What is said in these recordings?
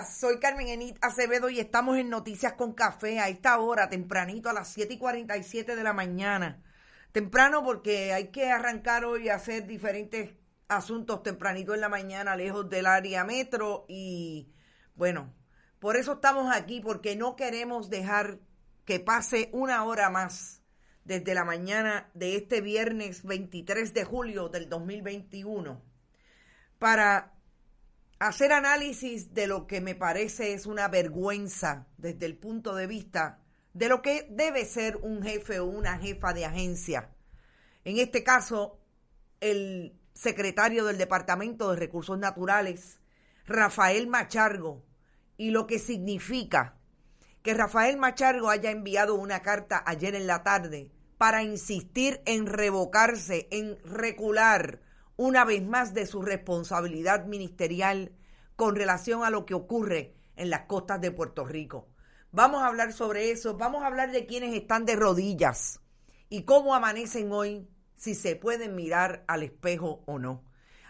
soy Carmen Enit Acevedo y estamos en Noticias con Café a esta hora, tempranito, a las 7 y 47 de la mañana. Temprano porque hay que arrancar hoy a hacer diferentes asuntos tempranito en la mañana, lejos del área metro y bueno, por eso estamos aquí, porque no queremos dejar que pase una hora más desde la mañana de este viernes 23 de julio del 2021 para hacer análisis de lo que me parece es una vergüenza desde el punto de vista de lo que debe ser un jefe o una jefa de agencia. En este caso, el secretario del Departamento de Recursos Naturales, Rafael Machargo, y lo que significa que Rafael Machargo haya enviado una carta ayer en la tarde para insistir en revocarse, en recular una vez más de su responsabilidad ministerial con relación a lo que ocurre en las costas de Puerto Rico. Vamos a hablar sobre eso, vamos a hablar de quienes están de rodillas y cómo amanecen hoy, si se pueden mirar al espejo o no.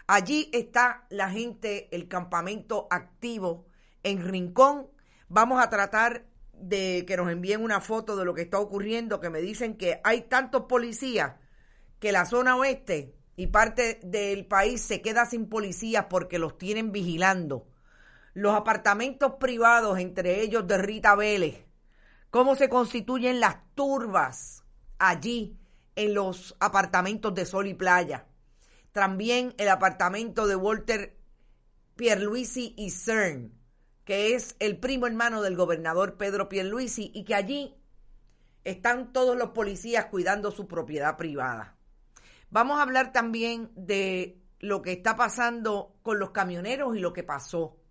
Allí está la gente, el campamento activo en Rincón. Vamos a tratar de que nos envíen una foto de lo que está ocurriendo, que me dicen que hay tantos policías que la zona oeste y parte del país se queda sin policías porque los tienen vigilando. Los apartamentos privados, entre ellos de Rita Vélez, cómo se constituyen las turbas allí en los apartamentos de Sol y Playa. También el apartamento de Walter Pierluisi y CERN, que es el primo hermano del gobernador Pedro Pierluisi y que allí están todos los policías cuidando su propiedad privada. Vamos a hablar también de lo que está pasando con los camioneros y lo que pasó.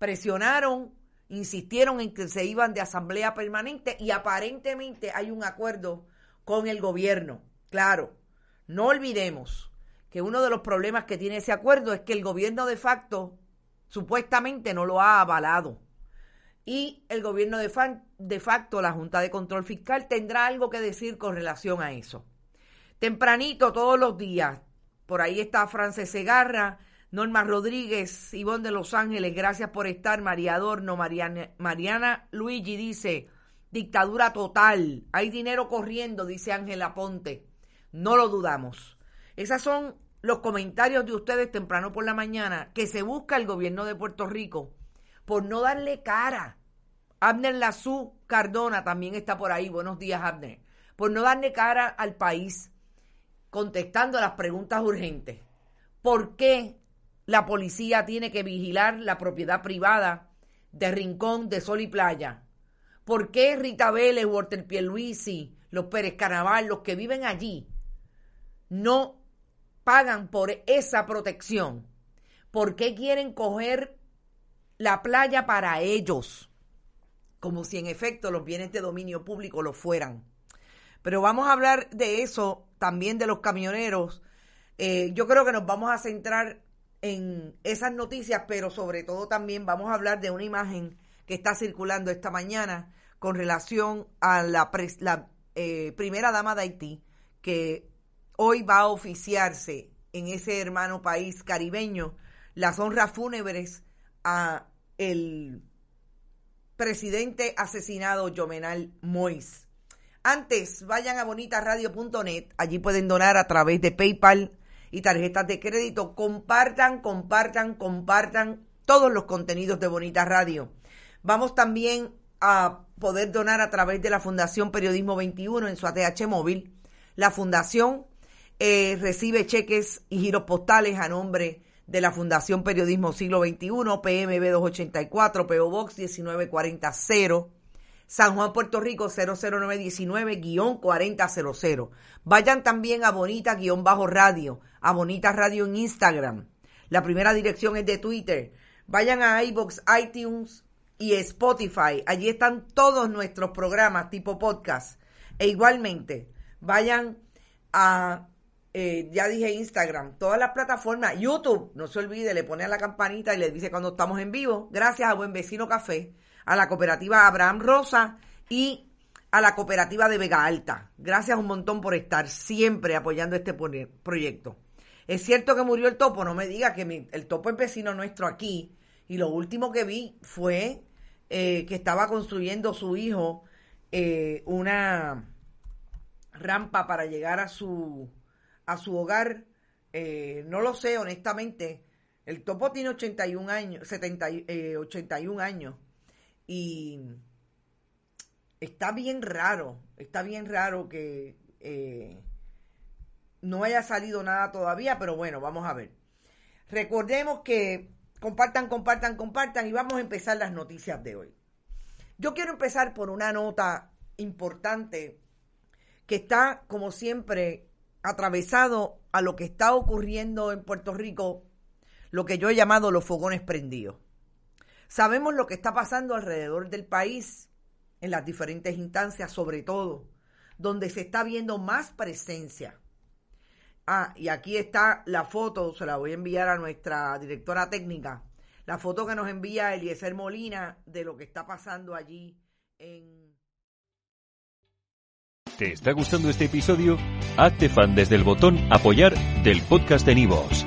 Presionaron, insistieron en que se iban de asamblea permanente y aparentemente hay un acuerdo con el gobierno. Claro, no olvidemos que uno de los problemas que tiene ese acuerdo es que el gobierno de facto supuestamente no lo ha avalado. Y el gobierno de, de facto, la Junta de Control Fiscal, tendrá algo que decir con relación a eso tempranito todos los días. Por ahí está Frances Segarra, Norma Rodríguez, Ivonne de Los Ángeles, gracias por estar. María Adorno, Mariana, Luigi dice, dictadura total, hay dinero corriendo, dice Ángela Ponte. No lo dudamos. Esos son los comentarios de ustedes temprano por la mañana que se busca el gobierno de Puerto Rico por no darle cara. Abner Lazú Cardona también está por ahí. Buenos días, Abner. Por no darle cara al país contestando las preguntas urgentes. ¿Por qué la policía tiene que vigilar la propiedad privada de Rincón de Sol y Playa? ¿Por qué Rita Vélez, Walter Pierluisi, los Pérez Carnaval, los que viven allí, no pagan por esa protección? ¿Por qué quieren coger la playa para ellos? Como si en efecto los bienes de dominio público lo fueran. Pero vamos a hablar de eso también de los camioneros. Eh, yo creo que nos vamos a centrar en esas noticias, pero sobre todo también vamos a hablar de una imagen que está circulando esta mañana con relación a la, la eh, primera dama de Haití, que hoy va a oficiarse en ese hermano país caribeño las honras fúnebres a el presidente asesinado Jovenal Mois. Antes, vayan a bonitasradio.net, allí pueden donar a través de PayPal y tarjetas de crédito. Compartan, compartan, compartan todos los contenidos de Bonita Radio. Vamos también a poder donar a través de la Fundación Periodismo 21 en su ATH móvil. La Fundación eh, recibe cheques y giros postales a nombre de la Fundación Periodismo Siglo XXI, PMB 284, PO Box 19400. San Juan, Puerto Rico 00919-4000. Vayan también a Bonita-Radio, a Bonita Radio en Instagram. La primera dirección es de Twitter. Vayan a iBox, iTunes y Spotify. Allí están todos nuestros programas tipo podcast. E igualmente, vayan a, eh, ya dije Instagram, todas las plataformas, YouTube, no se olvide, le pone a la campanita y le dice cuando estamos en vivo. Gracias a Buen Vecino Café a la cooperativa Abraham Rosa y a la cooperativa de Vega Alta. Gracias un montón por estar siempre apoyando este proyecto. Es cierto que murió el topo, no me diga que el topo es vecino nuestro aquí, Y lo último que vi fue eh, que estaba construyendo su hijo eh, una rampa para llegar a su, a su hogar. Eh, no lo sé, honestamente. El topo tiene 81 años, 70, 81 años. Y está bien raro, está bien raro que no haya salido nada todavía, pero bueno, vamos a ver. Recordemos que compartan, compartan, compartan y vamos a empezar las noticias de hoy. Yo quiero empezar por una nota importante que está, como siempre, atravesado a lo que está ocurriendo en Puerto Rico, lo que yo he llamado los fogones prendidos. Sabemos lo que está pasando alrededor del país, en las diferentes instancias, sobre todo, donde se está viendo más presencia Ah, y aquí está la foto, se la voy a enviar a nuestra directora técnica, la foto que nos envía Eliezer Molina de lo que está pasando allí en... ¿Te está gustando este episodio? Hazte fan desde el botón apoyar del podcast de Nivos.